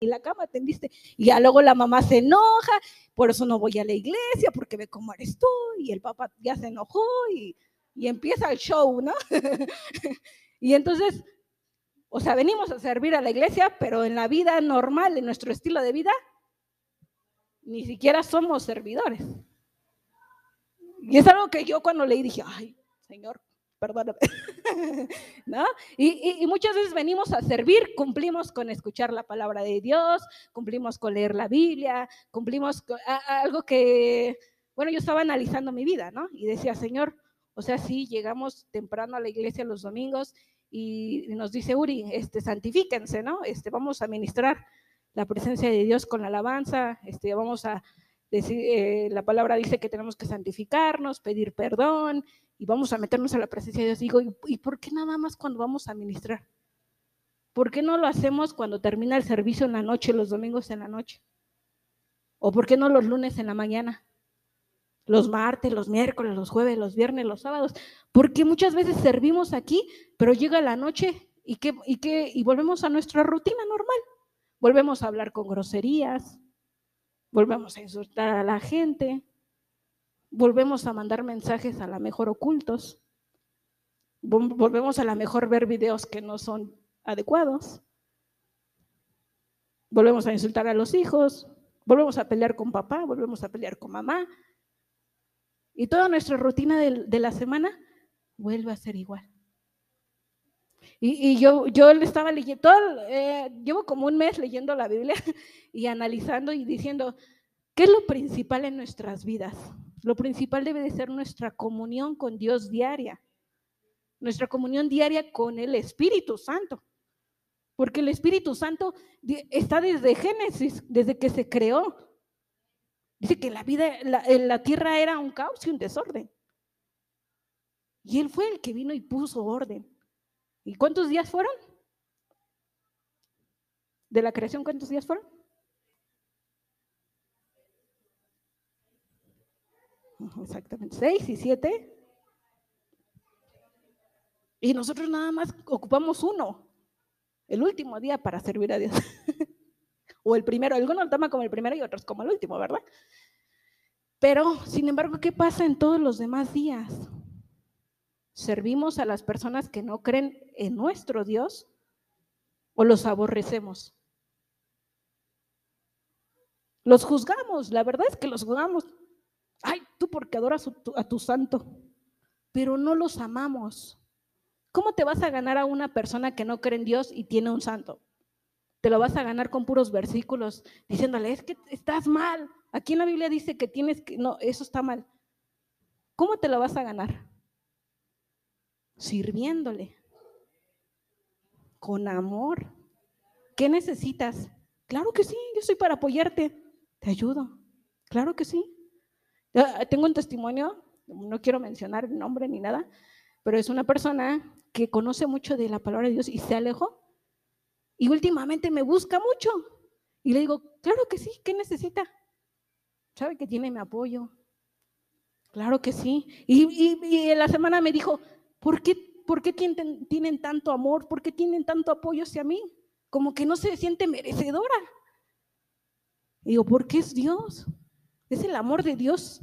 y la cama tendiste. Y ya luego la mamá se enoja, por eso no voy a la iglesia, porque ve cómo eres tú, y el papá ya se enojó, y, y empieza el show, ¿no? y entonces, o sea, venimos a servir a la iglesia, pero en la vida normal, en nuestro estilo de vida, ni siquiera somos servidores. Y es algo que yo cuando leí dije, ay, Señor, perdóname. ¿No? Y, muchas veces venimos a servir, cumplimos con escuchar la palabra de Dios, cumplimos con leer la Biblia, cumplimos con algo que, bueno, yo estaba analizando mi vida, ¿no? Y decía, Señor, o sea, sí, llegamos temprano a la iglesia los domingos y nos dice Uri, este, santifíquense, ¿no? Este, vamos a ministrar la presencia de Dios con la alabanza, este, vamos a decir, eh, la palabra dice que tenemos que santificarnos, pedir perdón, y vamos a meternos a la presencia de Dios. Digo, ¿y por qué nada más cuando vamos a ministrar? ¿Por qué no lo hacemos cuando termina el servicio en la noche, los domingos en la noche? ¿O por qué no los lunes en la mañana? Los martes, los miércoles, los jueves, los viernes, los sábados. Porque muchas veces servimos aquí, pero llega la noche y, qué, y, qué, y volvemos a nuestra rutina normal. Volvemos a hablar con groserías, volvemos a insultar a la gente, volvemos a mandar mensajes a la mejor ocultos, volvemos a la mejor ver videos que no son adecuados, volvemos a insultar a los hijos, volvemos a pelear con papá, volvemos a pelear con mamá, y toda nuestra rutina de, la semana vuelve a ser igual. Y, yo, yo le estaba leyendo, eh, llevo como un mes leyendo la Biblia y analizando y diciendo, ¿qué es lo principal en nuestras vidas? Lo principal debe de ser nuestra comunión con Dios diaria, nuestra comunión diaria con el Espíritu Santo. Porque el Espíritu Santo está desde Génesis, desde que se creó. Dice que la vida, la, la tierra era un caos y un desorden. Y Él fue el que vino y puso orden. ¿Y cuántos días fueron? ¿De la creación cuántos días fueron? Exactamente, seis y siete. Y nosotros nada más ocupamos uno, el último día para servir a Dios. o el primero, algunos lo toman como el primero y otros como el último, ¿verdad? Pero, sin embargo, ¿qué pasa en todos los demás días? ¿Servimos a las personas que no creen en nuestro Dios o los aborrecemos? Los juzgamos, la verdad es que los juzgamos. Porque adoras a tu santo, pero no los amamos. ¿Cómo te vas a ganar a una persona que no cree en Dios y tiene un santo? Te lo vas a ganar con puros versículos diciéndole, es que estás mal. Aquí en la Biblia dice que tienes que, no, eso está mal. ¿Cómo te lo vas a ganar? Sirviéndole, con amor. ¿Qué necesitas? Claro que sí, yo soy para apoyarte. Te ayudo. Claro que sí. Tengo un testimonio, no quiero mencionar el nombre ni nada, pero es una persona que conoce mucho de la palabra de Dios y se alejó. Y últimamente me busca mucho. Y le digo, claro que sí, ¿qué necesita? ¿Sabe que tiene mi apoyo? Claro que sí. Y, en la semana me dijo, ¿por qué, por qué tienen, tienen tanto amor? ¿Por qué tienen tanto apoyo hacia mí? Como que no se siente merecedora. Y digo, ¿por qué es Dios? Es el amor de Dios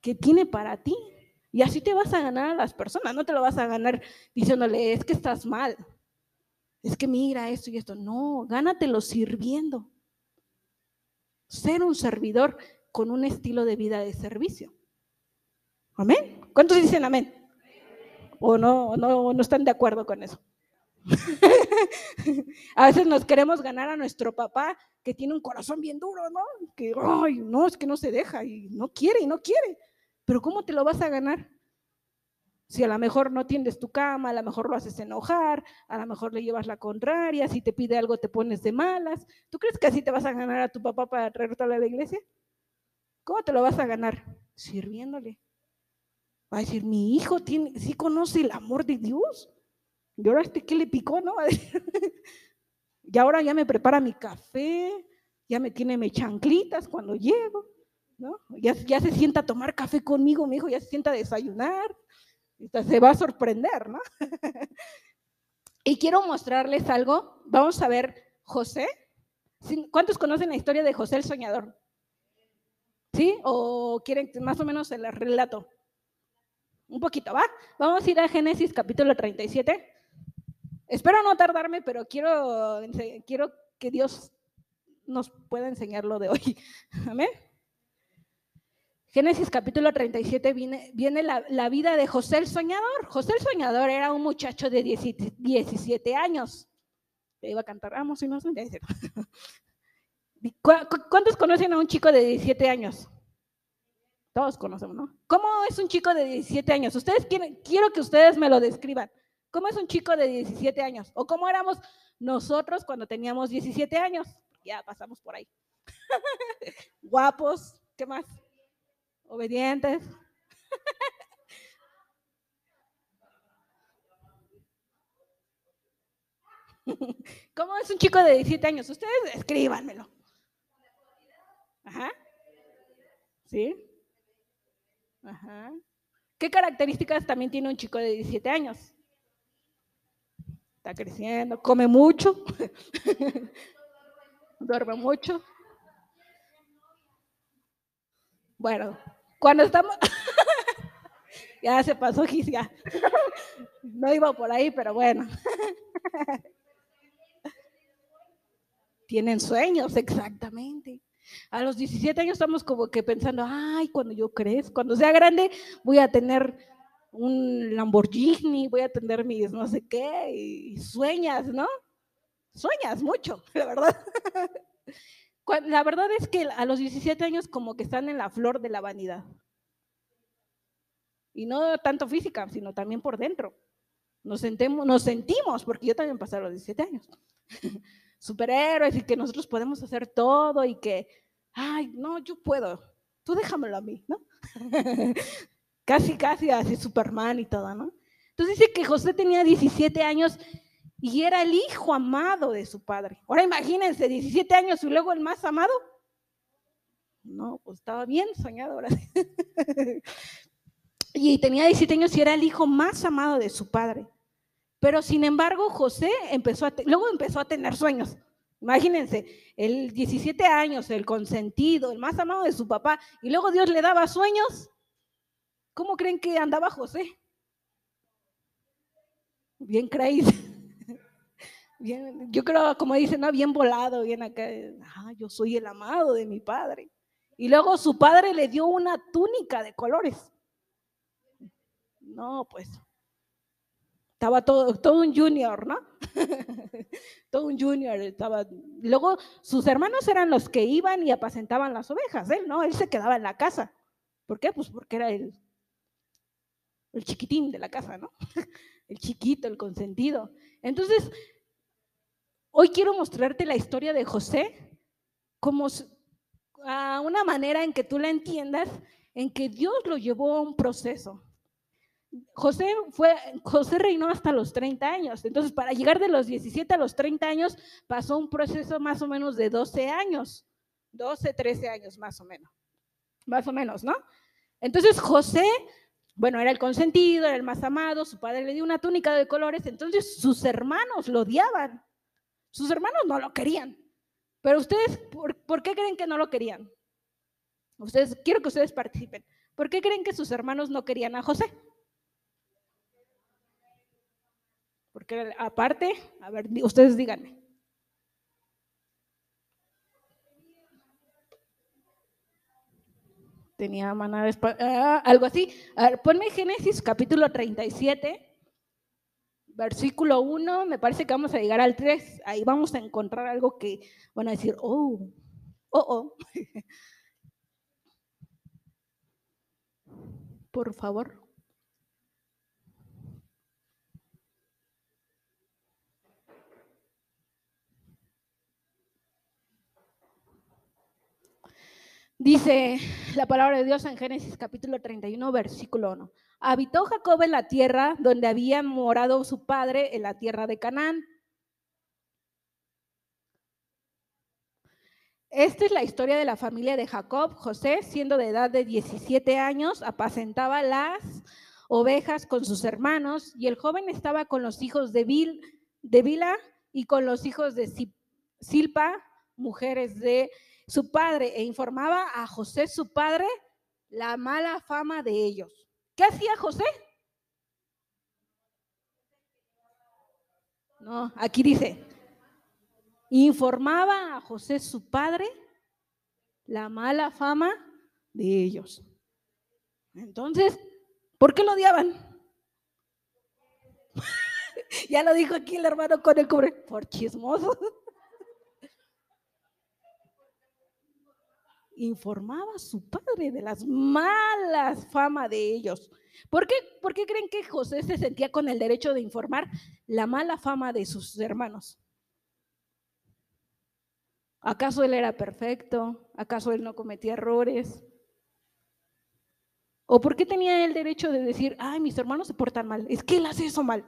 que tiene para ti. Y así te vas a ganar a las personas, no te lo vas a ganar diciéndole, es que estás mal, es que mira esto y esto. No, gánatelo sirviendo. Ser un servidor con un estilo de vida de servicio. Amén. ¿Cuántos dicen amén? ¿O no, no, no están de acuerdo con eso? a veces nos queremos ganar a nuestro papá que tiene un corazón bien duro, ¿no? Que, ay, no, es que no se deja y no quiere y no quiere. Pero ¿cómo te lo vas a ganar? Si a lo mejor no tiendes tu cama, a lo mejor lo haces enojar, a lo mejor le llevas la contraria, si te pide algo te pones de malas. ¿Tú crees que así te vas a ganar a tu papá para traerte a la iglesia? ¿Cómo te lo vas a ganar? Sirviéndole. Va a decir, mi hijo tiene, sí conoce el amor de Dios. Y ahora este que le picó, ¿no? y ahora ya me prepara mi café, ya me tiene mis chanclitas cuando llego, ¿no? Ya, se sienta a tomar café conmigo, mi hijo ya se sienta a desayunar. Se va a sorprender, ¿no? y quiero mostrarles algo. Vamos a ver José. ¿Cuántos conocen la historia de José el Soñador? ¿Sí? ¿O quieren más o menos el relato? Un poquito, ¿va? Vamos a ir a Génesis capítulo 37. Espero no tardarme, pero quiero, quiero que Dios nos pueda enseñar lo de hoy. Amén. Génesis capítulo 37 viene, viene la, vida de José el Soñador. José el Soñador era un muchacho de 17 años. Le iba a cantar, vamos, y no ¿Cuántos conocen a un chico de 17 años? Todos conocemos, ¿no? ¿Cómo es un chico de 17 años? Ustedes quieren, quiero que ustedes me lo describan. ¿Cómo es un chico de 17 años? ¿O cómo éramos nosotros cuando teníamos 17 años? Ya pasamos por ahí. Guapos, ¿qué más? Obedientes. ¿Cómo es un chico de 17 años? Ustedes escríbanmelo. Ajá. ¿Sí? Ajá. ¿Qué características también tiene un chico de 17 años? Está creciendo, come mucho, duerme mucho. Bueno, cuando estamos... ya se pasó, Gis, no iba por ahí, pero bueno. Tienen sueños, exactamente. A los 17 años estamos como que pensando, ay, cuando yo crezca, cuando sea grande, voy a tener un Lamborghini, voy a tener mis no sé qué, y sueñas, ¿no? Sueñas mucho, la verdad. La verdad es que a los 17 años como que están en la flor de la vanidad. Y no tanto física, sino también por dentro. Nos, sentemos, nos sentimos, porque yo también pasé a los 17 años superhéroes y que nosotros podemos hacer todo y que, ay, no, yo puedo, tú déjamelo a mí, ¿no? casi, casi así Superman y todo, ¿no? Entonces dice que José tenía 17 años y era el hijo amado de su padre. Ahora imagínense, 17 años y luego el más amado. No, pues estaba bien soñado ahora. y tenía 17 años y era el hijo más amado de su padre. Pero sin embargo, José empezó a, luego empezó a tener sueños. Imagínense, el 17 años, el consentido, el más amado de su papá, y luego Dios le daba sueños. ¿Cómo creen que andaba José? Bien crazy. Bien, yo creo, como dicen, ¿no? bien volado, bien acá. Ah, yo soy el amado de mi padre. Y luego su padre le dio una túnica de colores. No, pues estaba todo, todo un junior, ¿no? todo un junior estaba. Luego sus hermanos eran los que iban y apacentaban las ovejas, él no, él se quedaba en la casa. ¿Por qué? Pues porque era el, el chiquitín de la casa, ¿no? el chiquito, el consentido. Entonces, hoy quiero mostrarte la historia de José como a una manera en que tú la entiendas, en que Dios lo llevó a un proceso. José, fue, José reinó hasta los 30 años. Entonces, para llegar de los 17 a los 30 años, pasó un proceso más o menos de 12 años. 12, 13 años más o menos. Más o menos, ¿no? Entonces, José, bueno, era el consentido, era el más amado, su padre le dio una túnica de colores, entonces sus hermanos lo odiaban. Sus hermanos no lo querían. Pero ustedes, ¿por, ¿por qué creen que no lo querían? Ustedes, quiero que ustedes participen. ¿Por qué creen que sus hermanos no querían a José? Porque aparte, a ver, ustedes díganme. Tenía maná ah, algo así. A ver, ponme Génesis capítulo 37, versículo 1, me parece que vamos a llegar al 3. Ahí vamos a encontrar algo que van a decir, oh, oh, oh. Por favor. Dice la palabra de Dios en Génesis capítulo 31, versículo 1. Habitó Jacob en la tierra donde había morado su padre, en la tierra de Canaán. Esta es la historia de la familia de Jacob. José, siendo de edad de 17 años, apacentaba las ovejas con sus hermanos y el joven estaba con los hijos de, Bil, de Bila y con los hijos de Silpa, mujeres de su padre e informaba a José, su padre, la mala fama de ellos. ¿Qué hacía José? No, aquí dice, informaba a José, su padre, la mala fama de ellos. Entonces, ¿por qué lo odiaban? ya lo dijo aquí el hermano con el cubre, por chismoso. Informaba a su padre de las malas fama de ellos. ¿Por qué, ¿Por qué creen que José se sentía con el derecho de informar la mala fama de sus hermanos? ¿Acaso él era perfecto? ¿Acaso él no cometía errores? ¿O por qué tenía el derecho de decir, ay, mis hermanos se portan mal? Es que él hace eso mal.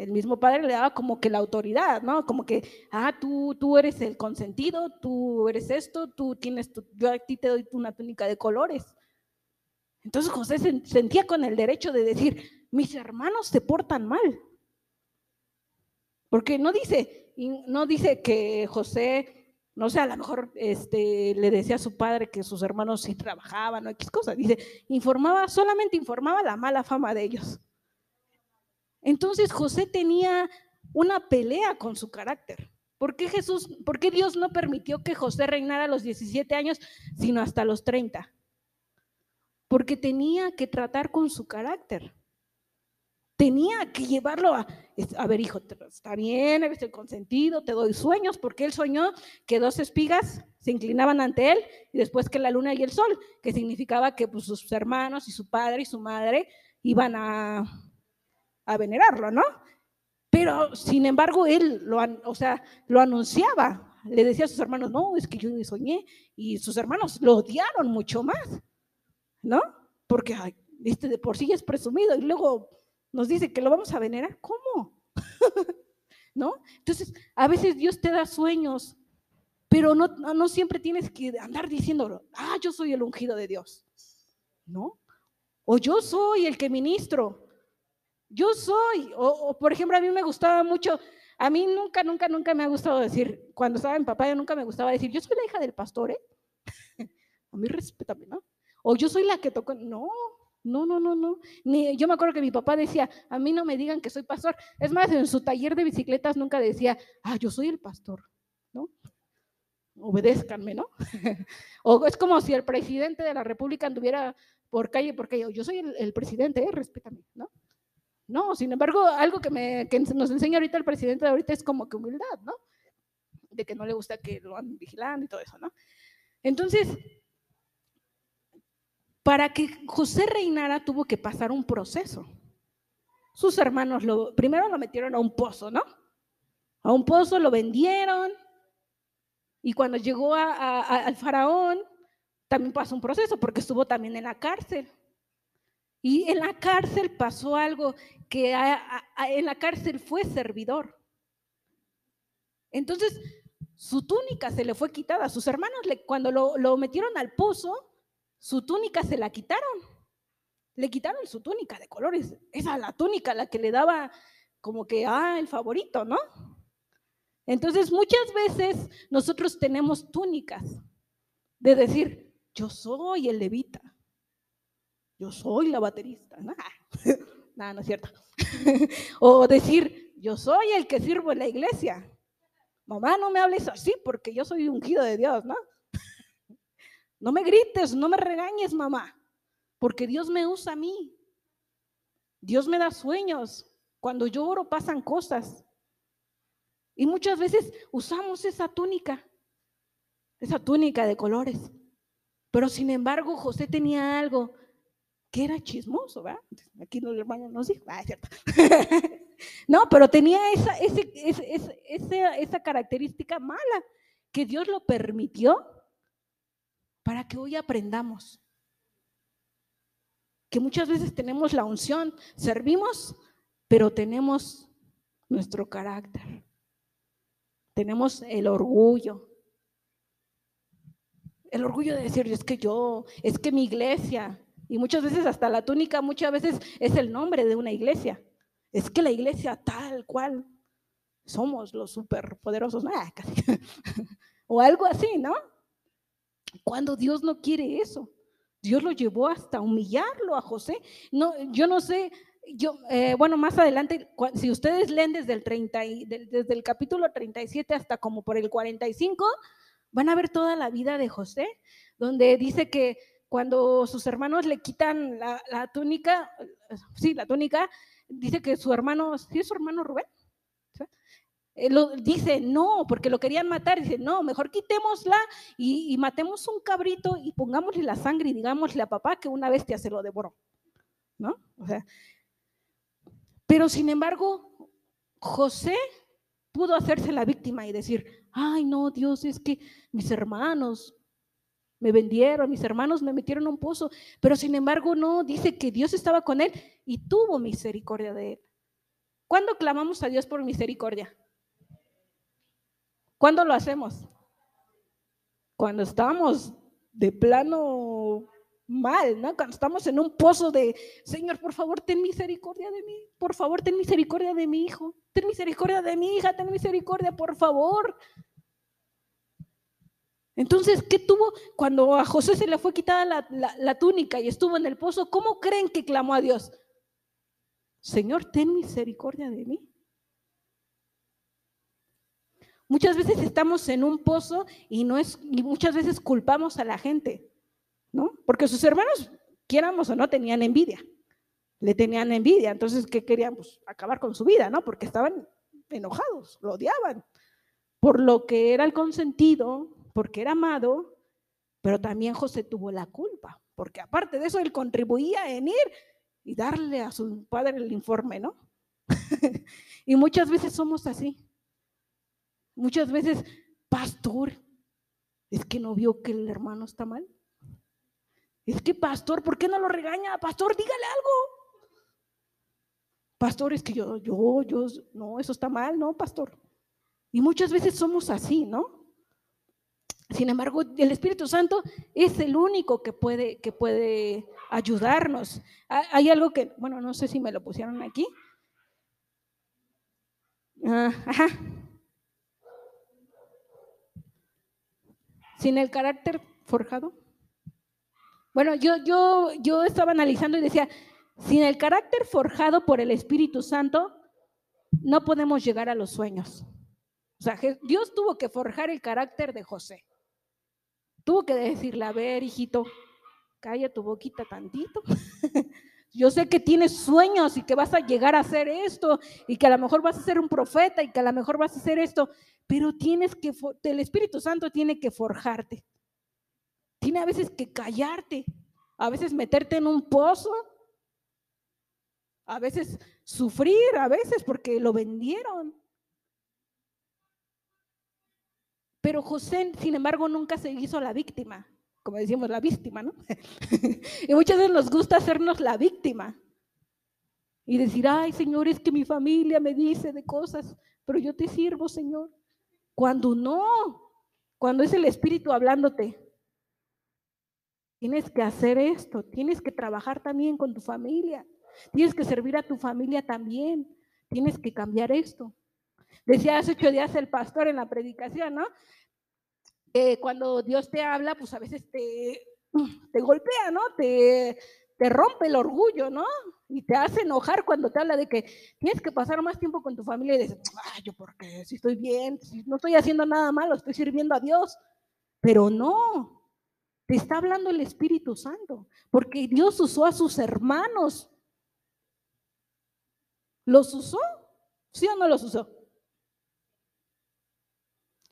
El mismo padre le daba como que la autoridad, ¿no? Como que, ah, tú, tú eres el consentido, tú eres esto, tú tienes, tu, yo a ti te doy una túnica de colores. Entonces José se sentía con el derecho de decir, mis hermanos se portan mal. Porque no dice, no dice que José, no sé, a lo mejor este, le decía a su padre que sus hermanos sí trabajaban o X cosas. Dice, informaba, solamente informaba la mala fama de ellos. Entonces José tenía una pelea con su carácter. ¿Por qué Jesús, por qué Dios no permitió que José reinara a los 17 años, sino hasta los 30? Porque tenía que tratar con su carácter. Tenía que llevarlo a, a ver, hijo, está bien, eres el consentido, te doy sueños, porque él soñó que dos espigas se inclinaban ante él y después que la luna y el sol, que significaba que pues, sus hermanos y su padre y su madre iban a a venerarlo, ¿no? Pero, sin embargo, él lo, o sea, lo anunciaba. Le decía a sus hermanos, no, es que yo soñé. Y sus hermanos lo odiaron mucho más, ¿no? Porque, viste, de por sí es presumido. Y luego nos dice que lo vamos a venerar. ¿Cómo? ¿No? Entonces, a veces Dios te da sueños, pero no, no siempre tienes que andar diciendo, ah, yo soy el ungido de Dios. ¿No? O yo soy el que ministro. Yo soy, o, por ejemplo, a mí me gustaba mucho, a mí nunca, nunca, nunca me ha gustado decir, cuando estaba en papá, yo nunca me gustaba decir, yo soy la hija del pastor, ¿eh? a mí respétame, ¿no? O yo soy la que tocó, no, no, no, no, no. Ni, yo me acuerdo que mi papá decía, a mí no me digan que soy pastor. Es más, en su taller de bicicletas nunca decía, ah, yo soy el pastor, ¿no? Obedézcanme, ¿no? o es como si el presidente de la República anduviera por calle por calle, yo soy el, el presidente, ¿eh? respétame, ¿no? No, sin embargo, algo que, me, nos enseña ahorita el presidente de ahorita es como que humildad, ¿no? De que no le gusta que lo anden vigilando y todo eso, ¿no? Entonces, para que José reinara tuvo que pasar un proceso. Sus hermanos lo, primero lo metieron a un pozo, ¿no? A un pozo lo vendieron y cuando llegó al faraón también pasó un proceso porque estuvo también en la cárcel. Y en la cárcel pasó algo que en la cárcel fue servidor. Entonces, su túnica se le fue quitada. Sus hermanos, cuando lo, metieron al pozo, su túnica se la quitaron. Le quitaron su túnica de colores. Esa la túnica la que le daba como que, ah, el favorito, ¿no? Entonces, muchas veces nosotros tenemos túnicas de decir, yo soy el levita yo soy la baterista. Nada, no es cierto. o decir, yo soy el que sirvo en la iglesia. Mamá, no me hables así porque yo soy ungido de Dios, ¿no? no me grites, no me regañes, mamá, porque Dios me usa a mí. Dios me da sueños. Cuando yo oro pasan cosas. Y muchas veces usamos esa túnica, esa túnica de colores. Pero sin embargo, José tenía algo que era chismoso, ¿verdad? Aquí el hermano nos dijo, ah, cierto. no, pero tenía esa, esa característica mala que Dios lo permitió para que hoy aprendamos. Que muchas veces tenemos la unción, servimos, pero tenemos nuestro carácter. Tenemos el orgullo. El orgullo de decir, es que yo, es que mi iglesia, y muchas veces hasta la túnica, muchas veces es el nombre de una iglesia. Es que la iglesia tal cual. somos los superpoderosos, ah, o algo así, ¿no? Cuando Dios no quiere eso. Dios lo llevó hasta humillarlo a José. No, yo no sé, yo, eh, bueno, más adelante, si ustedes leen desde el, 30 desde el capítulo 37 hasta como por el 45, van a ver toda la vida de José, donde dice que cuando sus hermanos le quitan la, túnica, sí, la túnica, dice que su hermano, ¿sí es su hermano Rubén? Lo, dice no, porque lo querían matar. Dice no, mejor quitémosla y, y, matemos un cabrito y pongámosle la sangre y digámosle a papá que una bestia se lo devoró. ¿No? O sea, pero sin embargo, José pudo hacerse la víctima y decir, ay no, Dios, es que mis hermanos me vendieron, mis hermanos me metieron en un pozo, pero sin embargo no, dice que Dios estaba con él y tuvo misericordia de él. ¿Cuándo clamamos a Dios por misericordia? ¿Cuándo lo hacemos? Cuando estamos de plano mal, ¿no? Cuando estamos en un pozo de, Señor, por favor, ten misericordia de mí, por favor, ten misericordia de mi hijo, ten misericordia de mi hija, ten misericordia, por favor. Entonces, ¿qué tuvo cuando a José se le fue quitada la, túnica y estuvo en el pozo? ¿Cómo creen que clamó a Dios? Señor, ten misericordia de mí. Muchas veces estamos en un pozo y no es y muchas veces culpamos a la gente. ¿no? Porque sus hermanos, quieramos o no, tenían envidia. Le tenían envidia. Entonces, ¿qué querían? Pues acabar con su vida, ¿no? Porque estaban enojados, lo odiaban. Por lo que era el consentido, porque era amado, pero también José tuvo la culpa, porque aparte de eso, él contribuía en ir y darle a su padre el informe, ¿no? y muchas veces somos así. Muchas veces, pastor, es que no vio que el hermano está mal. Es que, pastor, ¿por qué no lo regaña? Pastor, dígale algo. Pastor, es que yo, yo, yo, no, eso está mal, ¿no, pastor? Y muchas veces somos así, ¿no? Sin embargo, el Espíritu Santo es el único que puede, que puede ayudarnos. Hay algo que, bueno, no sé si me lo pusieron aquí. Ah, ajá. Sin el carácter forjado. Bueno, yo, yo, yo estaba analizando y decía, sin el carácter forjado por el Espíritu Santo, no podemos llegar a los sueños. O sea, Dios tuvo que forjar el carácter de José. Tuvo que decirle, a ver, hijito, calla tu boquita tantito. Yo sé que tienes sueños y que vas a llegar a hacer esto y que a lo mejor vas a ser un profeta y que a lo mejor vas a hacer esto, pero tienes que, el Espíritu Santo tiene que forjarte. Tiene a veces que callarte, a veces meterte en un pozo, a veces sufrir, a veces porque lo vendieron. Pero José, sin embargo, nunca se hizo la víctima, como decíamos, la víctima, ¿no? y muchas veces nos gusta hacernos la víctima y decir, ay, Señor, es que mi familia me dice de cosas, pero yo te sirvo, Señor. Cuando no, cuando es el Espíritu hablándote, Tienes que hacer esto, tienes que trabajar también con tu familia, tienes que servir a tu familia también, tienes que cambiar esto. Decía hace ocho días el pastor en la predicación, ¿no? Cuando Dios te habla, pues a veces te, te golpea, ¿no? Te, te rompe el orgullo, ¿no? Y te hace enojar cuando te habla de que tienes que pasar más tiempo con tu familia y dices, ay, yo porque si estoy bien, si no estoy haciendo nada malo, estoy sirviendo a Dios. Pero no, te está hablando el Espíritu Santo, porque Dios usó a sus hermanos. ¿Los usó? ¿Sí o no los usó?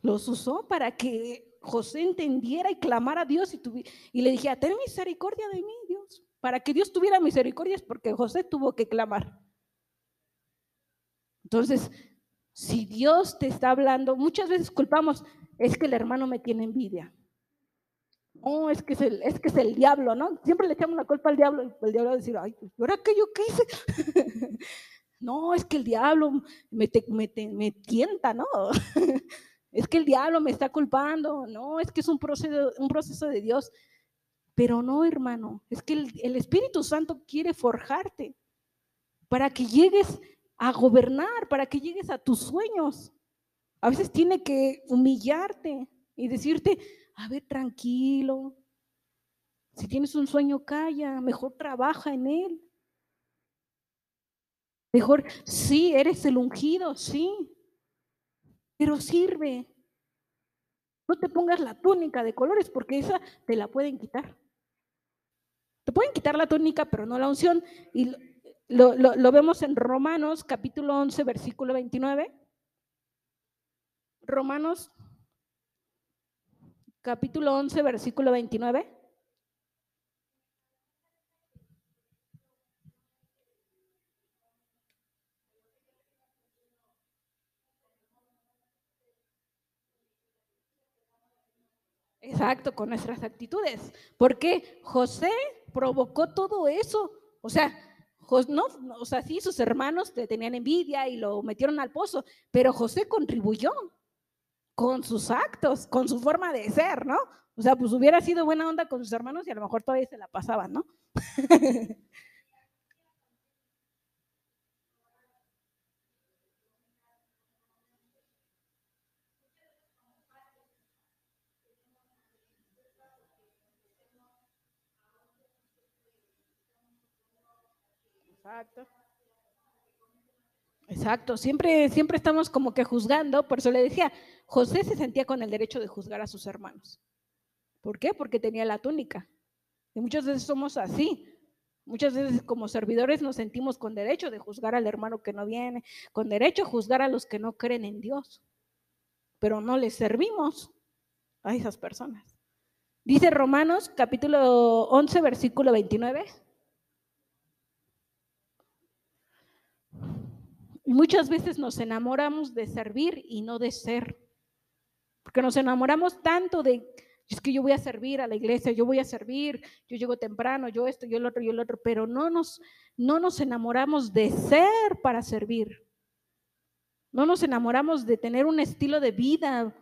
Los usó para que José entendiera y clamara a Dios y, y le dijera, ten misericordia de mí, Dios. Para que Dios tuviera misericordia es porque José tuvo que clamar. Entonces, si Dios te está hablando, muchas veces culpamos, es que el hermano me tiene envidia. No, es que es el, es que es el diablo, ¿no? Siempre le echamos la culpa al diablo y el diablo va a decir, ay, pues, ¿ahora qué yo qué hice? no, es que el diablo me, me, tienta, ¿no? es que el diablo me está culpando, no, es que es un proceso, de Dios. Pero no, hermano, es que el, el Espíritu Santo quiere forjarte para que llegues a gobernar, para que llegues a tus sueños. A veces tiene que humillarte y decirte, a ver, tranquilo. Si tienes un sueño, calla, mejor trabaja en él. Mejor, sí, eres el ungido, sí, pero sirve. No te pongas la túnica de colores porque esa te la pueden quitar. Te pueden quitar la túnica, pero no la unción. Y lo, lo vemos en Romanos capítulo 11, versículo 29. Romanos capítulo 11, versículo 29. Exacto, con nuestras actitudes. Porque José provocó todo eso. O sea, no, o sea, sí, sus hermanos tenían envidia y lo metieron al pozo, pero José contribuyó con sus actos, con su forma de ser, ¿no? O sea, pues hubiera sido buena onda con sus hermanos y a lo mejor todavía se la pasaban, ¿no? Exacto. Exacto, siempre, siempre estamos como que juzgando, por eso le decía, José se sentía con el derecho de juzgar a sus hermanos. ¿Por qué? Porque tenía la túnica. Y muchas veces somos así. Muchas veces como servidores nos sentimos con derecho de juzgar al hermano que no viene, con derecho a juzgar a los que no creen en Dios, pero no les servimos a esas personas. Dice Romanos capítulo 11, versículo 29. Muchas veces nos enamoramos de servir y no de ser. Porque nos enamoramos tanto de, es que yo voy a servir a la iglesia, yo voy a servir, yo llego temprano, yo esto, yo el otro, yo el otro, pero no nos, no nos enamoramos de ser para servir. No nos enamoramos de tener un estilo de vida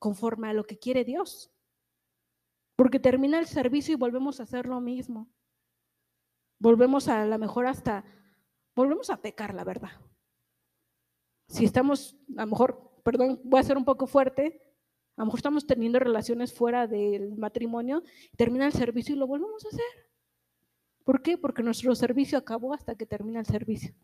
conforme a lo que quiere Dios. Porque termina el servicio y volvemos a hacer lo mismo. Volvemos a, a lo mejor hasta, volvemos a pecar, la verdad si estamos, a lo mejor, perdón, voy a ser un poco fuerte, a lo mejor estamos teniendo relaciones fuera del matrimonio, termina el servicio y lo volvemos a hacer. ¿Por qué? Porque nuestro servicio acabó hasta que termina el servicio.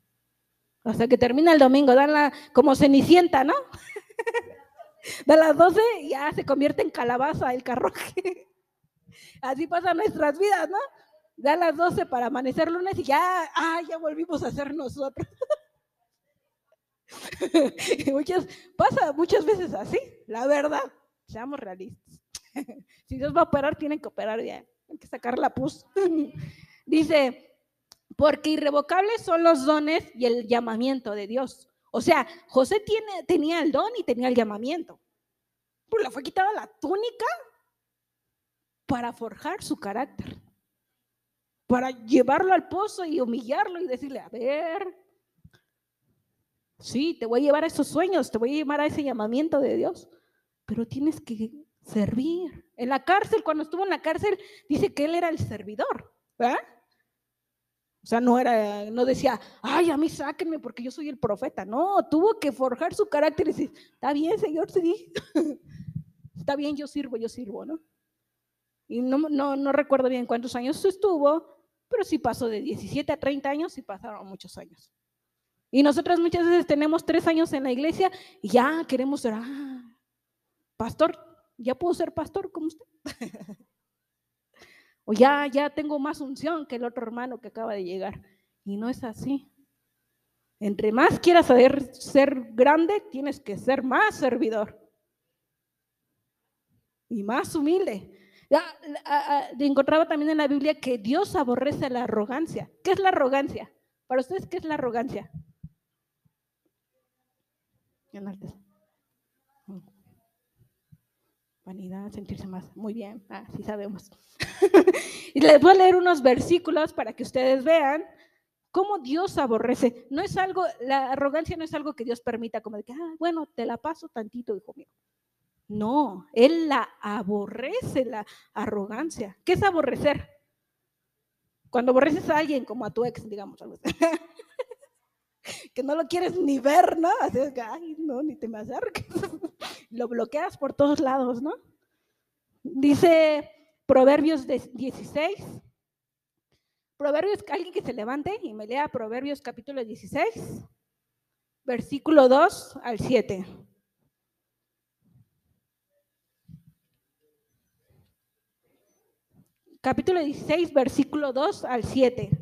Hasta que termina el domingo, dan la, como cenicienta, ¿no? De las 12 ya se convierte en calabaza el carroje. Así pasan nuestras vidas, ¿no? Da las 12 para amanecer lunes y ya, ah, ya volvimos a ser nosotros. muchas, pasa muchas veces así, la verdad. Seamos realistas. si Dios va a operar, tienen que operar ya. Hay que sacar la pus. Dice, porque irrevocables son los dones y el llamamiento de Dios. O sea, José tiene, tenía el don y tenía el llamamiento. Pues le fue quitada la túnica para forjar su carácter, para llevarlo al pozo y humillarlo y decirle, a ver, Sí, te voy a llevar a esos sueños, te voy a llevar a ese llamamiento de Dios, pero tienes que servir. En la cárcel, cuando estuvo en la cárcel, dice que él era el servidor, ¿verdad? O sea, no era, no decía, ay, a mí sáquenme porque yo soy el profeta. No, tuvo que forjar su carácter y decir, está bien, Señor, sí. está bien, yo sirvo, yo sirvo, ¿no? Y no, no, no recuerdo bien cuántos años estuvo, pero sí pasó de 17 a 30 años y pasaron muchos años. Y nosotras muchas veces tenemos tres años en la iglesia y ya queremos ser, ah, pastor, ya puedo ser pastor como usted. o ya, ya tengo más unción que el otro hermano que acaba de llegar. Y no es así. Entre más quieras saber ser grande, tienes que ser más servidor. Y más humilde. Ya, encontraba también en la Biblia que Dios aborrece la arrogancia. ¿Qué es la arrogancia? Para ustedes, ¿qué es la arrogancia? Mm. Vanidad, sentirse más. Muy bien, así sabemos. y les voy a leer unos versículos para que ustedes vean cómo Dios aborrece. No es algo, la arrogancia no es algo que Dios permita, como de que, ah, bueno, te la paso tantito, hijo mío. No, Él la aborrece, la arrogancia. ¿Qué es aborrecer? Cuando aborreces a alguien, como a tu ex, digamos. que no lo quieres ni ver, ¿no? Así es que, ay, no, ni te me acerques. lo bloqueas por todos lados, ¿no? Dice Proverbios 16. Proverbios, alguien que se levante y me lea Proverbios capítulo 16, versículo 2 al 7. Capítulo 16, versículo 2 al 7.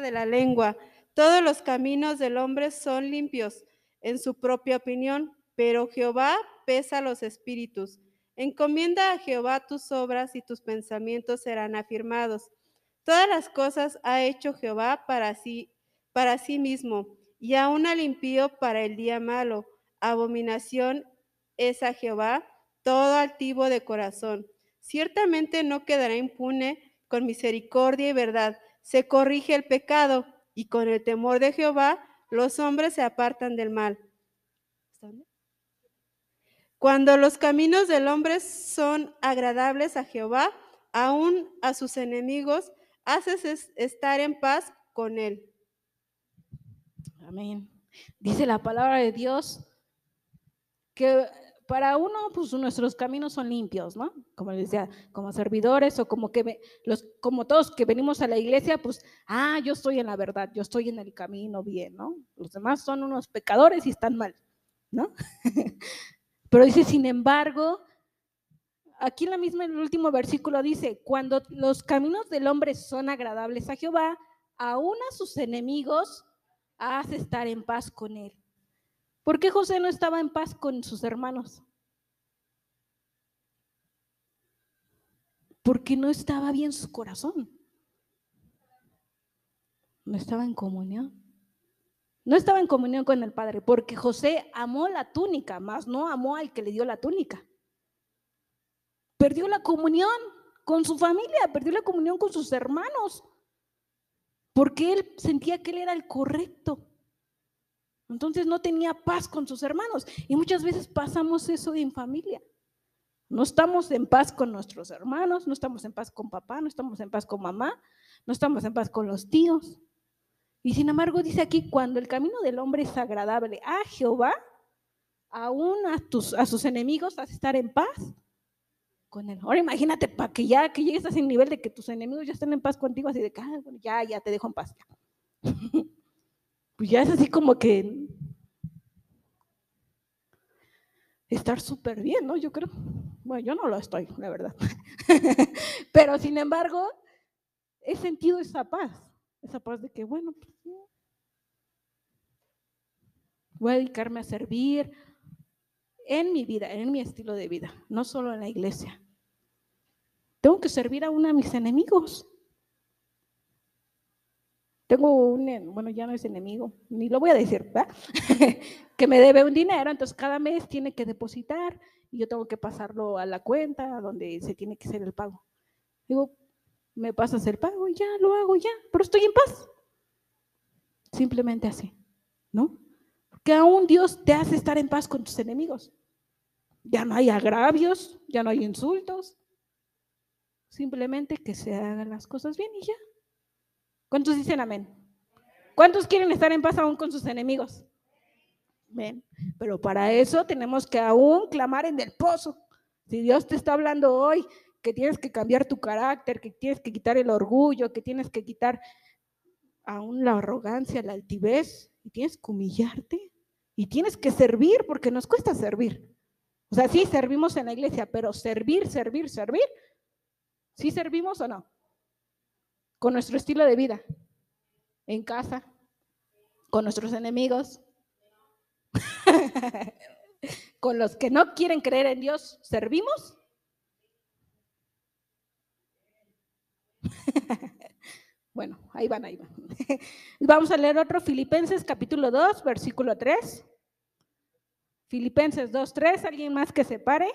De la lengua. Todos los caminos del hombre son limpios en su propia opinión, pero Jehová pesa los espíritus. Encomienda a Jehová tus obras y tus pensamientos serán afirmados. Todas las cosas ha hecho Jehová para sí, para sí mismo, y aún al impío para el día malo. Abominación es a Jehová todo altivo de corazón. Ciertamente no quedará impune con misericordia y verdad se corrige el pecado y con el temor de Jehová los hombres se apartan del mal. Cuando los caminos del hombre son agradables a Jehová, aún a sus enemigos, haces estar en paz con él. Amén. Dice la palabra de Dios que para uno, pues nuestros caminos son limpios, ¿no? Como les decía, como servidores o como que los, como todos que venimos a la iglesia, pues, ah, yo estoy en la verdad, yo estoy en el camino bien, ¿no? Los demás son unos pecadores y están mal, ¿no? Pero dice, sin embargo, aquí en la misma, el último versículo dice, cuando los caminos del hombre son agradables a Jehová, aún a sus enemigos hace estar en paz con él. ¿Por qué José no estaba en paz con sus hermanos? Porque no estaba bien su corazón. No estaba en comunión. No estaba en comunión con el Padre, porque José amó la túnica, más no amó al que le dio la túnica. Perdió la comunión con su familia, perdió la comunión con sus hermanos, porque él sentía que él era el correcto. Entonces no tenía paz con sus hermanos. Y muchas veces pasamos eso en familia. No estamos en paz con nuestros hermanos, no estamos en paz con papá, no estamos en paz con mamá, no estamos en paz con los tíos. Y sin embargo dice aquí, cuando el camino del hombre es agradable a Jehová, aún a, tus, a sus enemigos, vas a estar en paz con él. Ahora imagínate para que ya que llegues a ese nivel de que tus enemigos ya estén en paz contigo, así de que, ah, ya, ya te dejo en paz. pues ya es así como que estar súper bien, ¿no? Yo creo. Bueno, yo no lo estoy, la verdad. Pero sin embargo, he sentido esa paz, esa paz de que, bueno, pues, voy a dedicarme a servir en mi vida, en mi estilo de vida, no solo en la iglesia. Tengo que servir a uno de mis enemigos. Tengo un, bueno, ya no es enemigo, ni lo voy a decir, ¿verdad? que me debe un dinero, entonces cada mes tiene que depositar y yo tengo que pasarlo a la cuenta donde se tiene que hacer el pago. Digo, me pasas el pago y ya lo hago ya, pero estoy en paz. Simplemente así, ¿no? Que aún Dios te hace estar en paz con tus enemigos. Ya no hay agravios, ya no hay insultos. Simplemente que se hagan las cosas bien y ya. ¿Cuántos dicen amén? ¿Cuántos quieren estar en paz aún con sus enemigos? Amén. Pero para eso tenemos que aún clamar en el pozo. Si Dios te está hablando hoy que tienes que cambiar tu carácter, que tienes que quitar el orgullo, que tienes que quitar aún la arrogancia, la altivez, y tienes que humillarte, y tienes que servir, porque nos cuesta servir. O sea, sí servimos en la iglesia, pero servir, servir, servir, ¿sí servimos o no? Con nuestro estilo de vida, en casa, con nuestros enemigos, con los que no quieren creer en Dios, ¿servimos? bueno, ahí van, ahí van. Vamos a leer otro, Filipenses capítulo 2, versículo 3. Filipenses 2, 3, ¿alguien más que se pare?